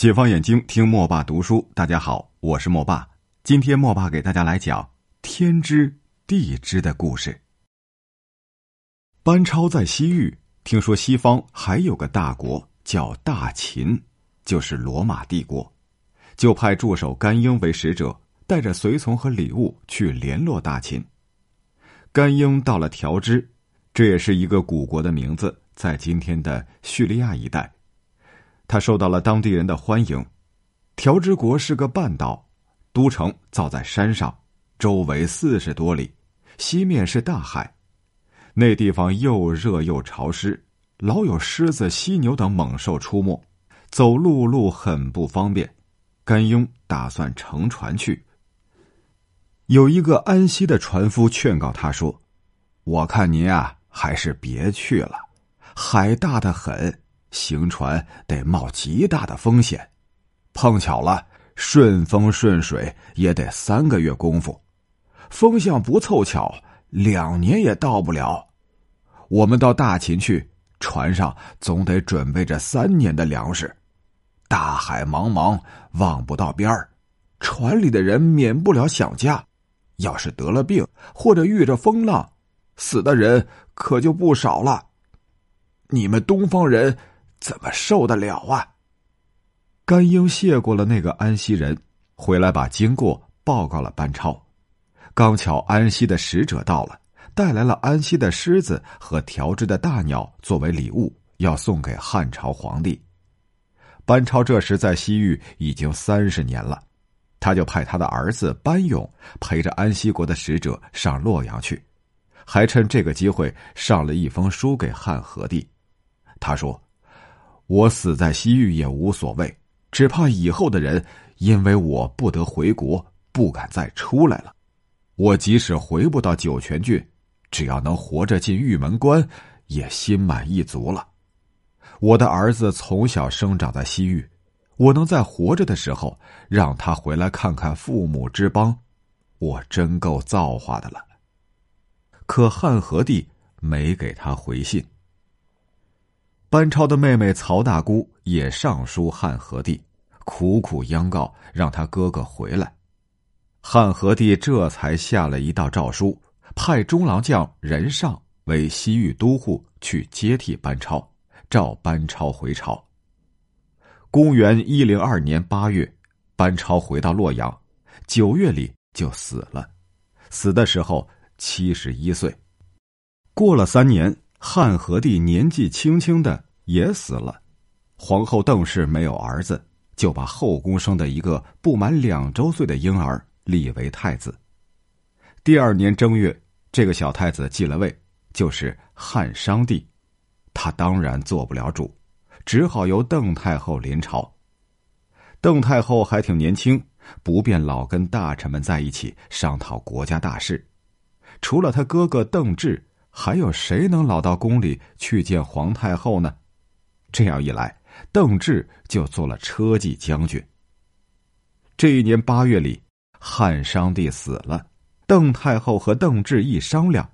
解放眼睛，听莫爸读书。大家好，我是莫爸。今天莫爸给大家来讲天知地知的故事。班超在西域听说西方还有个大国叫大秦，就是罗马帝国，就派助手甘英为使者，带着随从和礼物去联络大秦。甘英到了条支，这也是一个古国的名字，在今天的叙利亚一带。他受到了当地人的欢迎。条支国是个半岛，都城造在山上，周围四十多里，西面是大海。那地方又热又潮湿，老有狮子、犀牛等猛兽出没，走陆路很不方便。甘雍打算乘船去。有一个安息的船夫劝告他说：“我看您啊，还是别去了，海大的很。”行船得冒极大的风险，碰巧了，顺风顺水也得三个月功夫，风向不凑巧，两年也到不了。我们到大秦去，船上总得准备着三年的粮食。大海茫茫，望不到边儿，船里的人免不了想家。要是得了病，或者遇着风浪，死的人可就不少了。你们东方人。怎么受得了啊？甘英谢过了那个安息人，回来把经过报告了班超。刚巧安息的使者到了，带来了安息的狮子和调制的大鸟作为礼物，要送给汉朝皇帝。班超这时在西域已经三十年了，他就派他的儿子班勇陪着安息国的使者上洛阳去，还趁这个机会上了一封书给汉和帝。他说。我死在西域也无所谓，只怕以后的人因为我不得回国，不敢再出来了。我即使回不到酒泉郡，只要能活着进玉门关，也心满意足了。我的儿子从小生长在西域，我能在活着的时候让他回来看看父母之邦，我真够造化的了。可汉和帝没给他回信。班超的妹妹曹大姑也上书汉和帝，苦苦央告让他哥哥回来。汉和帝这才下了一道诏书，派中郎将任尚为西域都护去接替班超，召班超回朝。公元一零二年八月，班超回到洛阳，九月里就死了，死的时候七十一岁。过了三年。汉和帝年纪轻轻的也死了，皇后邓氏没有儿子，就把后宫生的一个不满两周岁的婴儿立为太子。第二年正月，这个小太子继了位，就是汉商帝，他当然做不了主，只好由邓太后临朝。邓太后还挺年轻，不便老跟大臣们在一起商讨国家大事，除了他哥哥邓志。还有谁能老到宫里去见皇太后呢？这样一来，邓志就做了车骑将军。这一年八月里，汉商帝死了，邓太后和邓志一商量，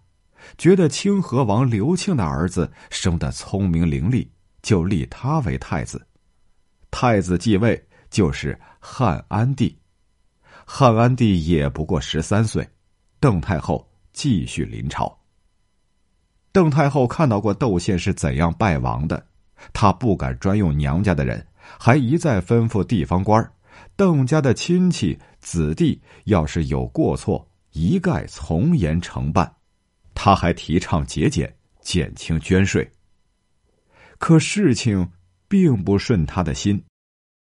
觉得清河王刘庆的儿子生得聪明伶俐，就立他为太子。太子继位就是汉安帝。汉安帝也不过十三岁，邓太后继续临朝。邓太后看到过窦宪是怎样败亡的，她不敢专用娘家的人，还一再吩咐地方官邓家的亲戚子弟要是有过错，一概从严惩办。他还提倡节俭，减轻捐税。可事情并不顺他的心，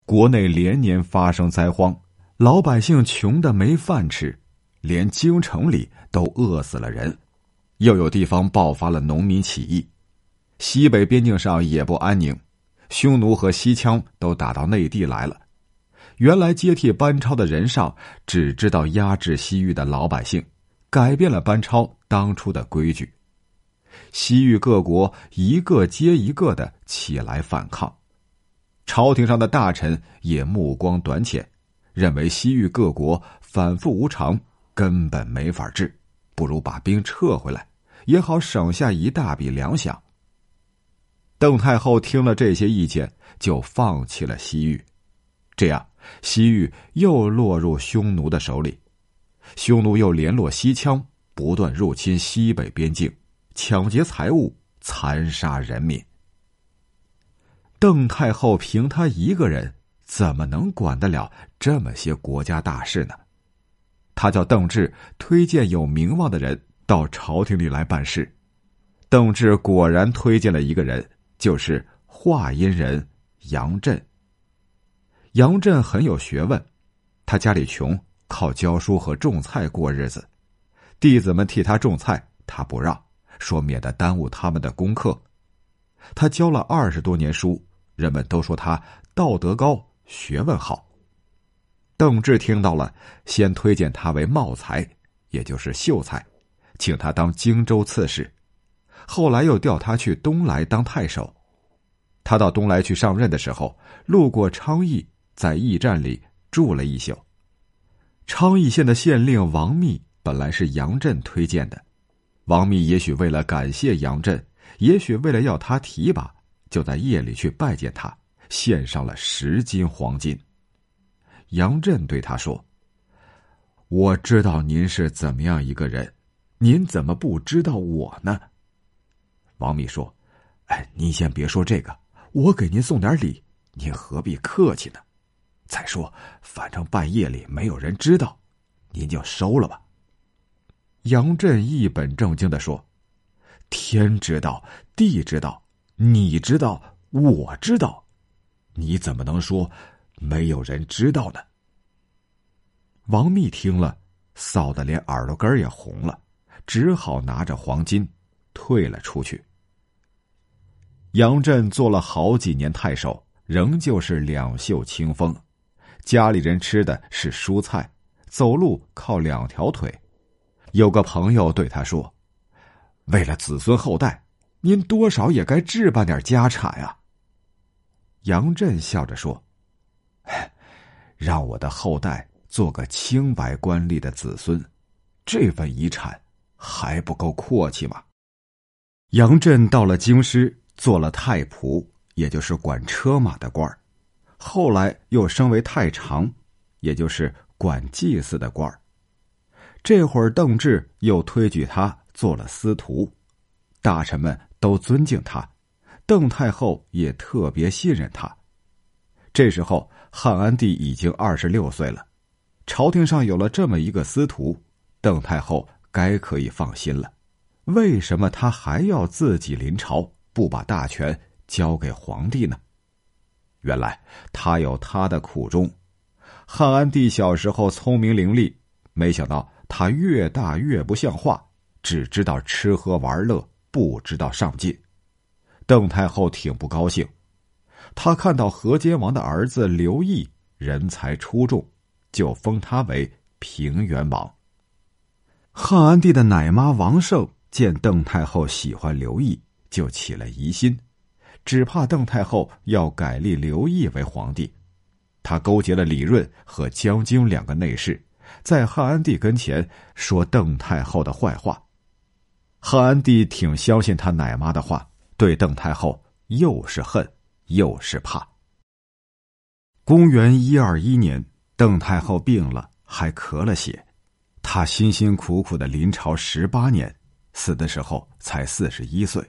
国内连年发生灾荒，老百姓穷的没饭吃，连京城里都饿死了人。又有地方爆发了农民起义，西北边境上也不安宁，匈奴和西羌都打到内地来了。原来接替班超的人上只知道压制西域的老百姓，改变了班超当初的规矩。西域各国一个接一个的起来反抗，朝廷上的大臣也目光短浅，认为西域各国反复无常，根本没法治。不如把兵撤回来，也好省下一大笔粮饷。邓太后听了这些意见，就放弃了西域，这样，西域又落入匈奴的手里。匈奴又联络西羌，不断入侵西北边境，抢劫财物，残杀人民。邓太后凭他一个人，怎么能管得了这么些国家大事呢？他叫邓志推荐有名望的人到朝廷里来办事。邓志果然推荐了一个人，就是华阴人杨震。杨震很有学问，他家里穷，靠教书和种菜过日子。弟子们替他种菜，他不让，说免得耽误他们的功课。他教了二十多年书，人们都说他道德高，学问好。邓志听到了，先推荐他为茂才，也就是秀才，请他当荆州刺史。后来又调他去东莱当太守。他到东莱去上任的时候，路过昌邑，在驿站里住了一宿。昌邑县的县令王密本来是杨震推荐的，王密也许为了感谢杨震，也许为了要他提拔，就在夜里去拜见他，献上了十斤黄金。杨震对他说：“我知道您是怎么样一个人，您怎么不知道我呢？”王密说：“哎，您先别说这个，我给您送点礼，您何必客气呢？再说，反正半夜里没有人知道，您就收了吧。”杨震一本正经的说：“天知道，地知道，你知道，我知道，你怎么能说？”没有人知道呢。王密听了，臊得连耳朵根也红了，只好拿着黄金退了出去。杨震做了好几年太守，仍旧是两袖清风，家里人吃的是蔬菜，走路靠两条腿。有个朋友对他说：“为了子孙后代，您多少也该置办点家产呀。”杨震笑着说。让我的后代做个清白官吏的子孙，这份遗产还不够阔气吗？杨震到了京师，做了太仆，也就是管车马的官儿后来又升为太常，也就是管祭祀的官儿这会儿邓志又推举他做了司徒，大臣们都尊敬他，邓太后也特别信任他。这时候。汉安帝已经二十六岁了，朝廷上有了这么一个司徒，邓太后该可以放心了。为什么他还要自己临朝，不把大权交给皇帝呢？原来他有他的苦衷。汉安帝小时候聪明伶俐，没想到他越大越不像话，只知道吃喝玩乐，不知道上进。邓太后挺不高兴。他看到河间王的儿子刘毅人才出众，就封他为平原王。汉安帝的奶妈王胜见邓太后喜欢刘毅，就起了疑心，只怕邓太后要改立刘毅为皇帝。他勾结了李润和江京两个内侍，在汉安帝跟前说邓太后的坏话。汉安帝挺相信他奶妈的话，对邓太后又是恨。又是怕。公元一二一年，邓太后病了，还咳了血。她辛辛苦苦的临朝十八年，死的时候才四十一岁。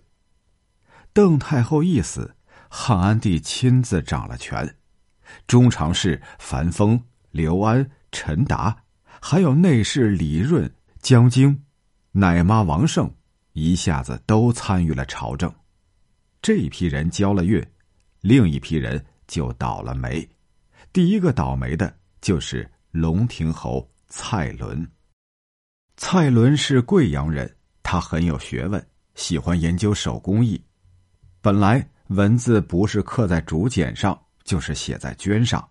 邓太后一死，汉安帝亲自掌了权，中常侍樊丰、刘安、陈达，还有内侍李润、江京、奶妈王胜，一下子都参与了朝政。这批人交了月。另一批人就倒了霉，第一个倒霉的就是龙亭侯蔡伦。蔡伦是贵阳人，他很有学问，喜欢研究手工艺。本来文字不是刻在竹简上，就是写在绢上。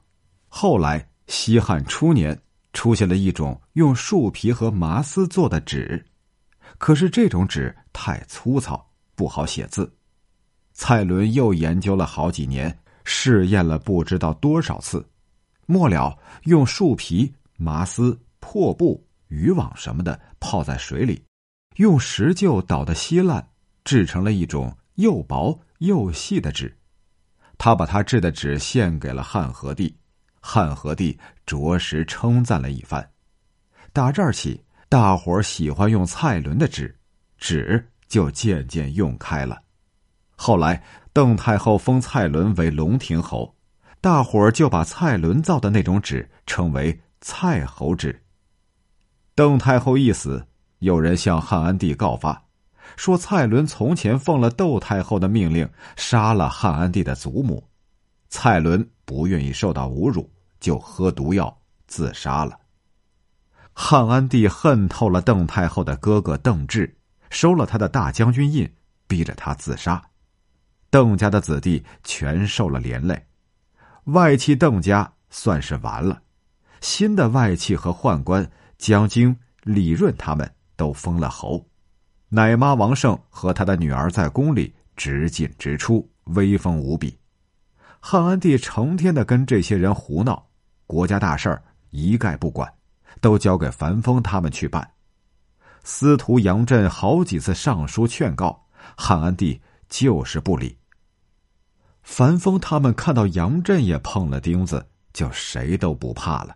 后来西汉初年出现了一种用树皮和麻丝做的纸，可是这种纸太粗糙，不好写字。蔡伦又研究了好几年，试验了不知道多少次，末了用树皮、麻丝、破布、渔网什么的泡在水里，用石臼捣得稀烂，制成了一种又薄又细的纸。他把他制的纸献给了汉和帝，汉和帝着实称赞了一番。打这儿起，大伙儿喜欢用蔡伦的纸，纸就渐渐用开了。后来，邓太后封蔡伦为龙亭侯，大伙儿就把蔡伦造的那种纸称为蔡侯纸。邓太后一死，有人向汉安帝告发，说蔡伦从前奉了窦太后的命令杀了汉安帝的祖母。蔡伦不愿意受到侮辱，就喝毒药自杀了。汉安帝恨透了邓太后的哥哥邓志，收了他的大将军印，逼着他自杀。邓家的子弟全受了连累，外戚邓家算是完了。新的外戚和宦官江京、李润他们都封了侯。奶妈王胜和他的女儿在宫里直进直出，威风无比。汉安帝成天的跟这些人胡闹，国家大事儿一概不管，都交给樊丰他们去办。司徒杨震好几次上书劝告汉安帝，就是不理。樊丰他们看到杨震也碰了钉子，就谁都不怕了。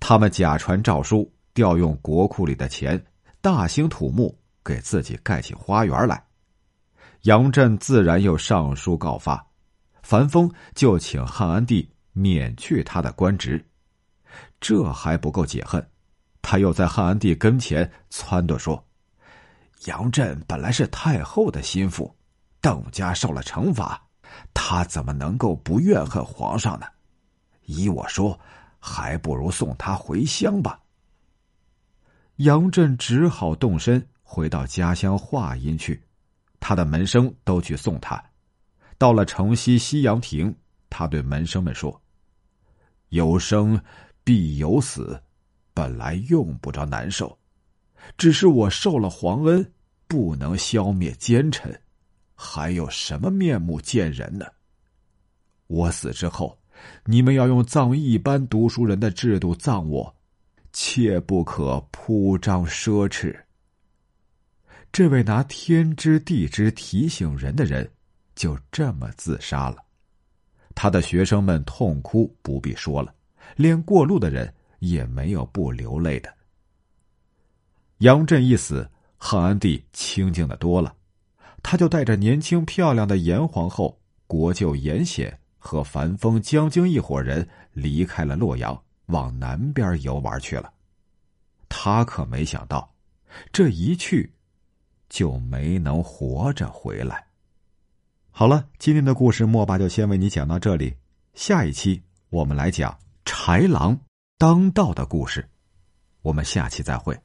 他们假传诏书，调用国库里的钱，大兴土木，给自己盖起花园来。杨震自然又上书告发。樊丰就请汉安帝免去他的官职，这还不够解恨，他又在汉安帝跟前撺掇说：“杨震本来是太后的心腹，邓家受了惩罚，他怎么能够不怨恨皇上呢？依我说，还不如送他回乡吧。”杨震只好动身回到家乡华阴去，他的门生都去送他。到了城西西阳亭，他对门生们说：“有生必有死，本来用不着难受，只是我受了皇恩，不能消灭奸臣，还有什么面目见人呢？我死之后，你们要用葬一般读书人的制度葬我，切不可铺张奢侈。”这位拿天知地知提醒人的人。就这么自杀了，他的学生们痛哭不必说了，连过路的人也没有不流泪的。杨震一死，汉安帝清静的多了，他就带着年轻漂亮的严皇后、国舅严显和樊丰、江京一伙人离开了洛阳，往南边游玩去了。他可没想到，这一去，就没能活着回来。好了，今天的故事莫爸就先为你讲到这里。下一期我们来讲豺狼当道的故事，我们下期再会。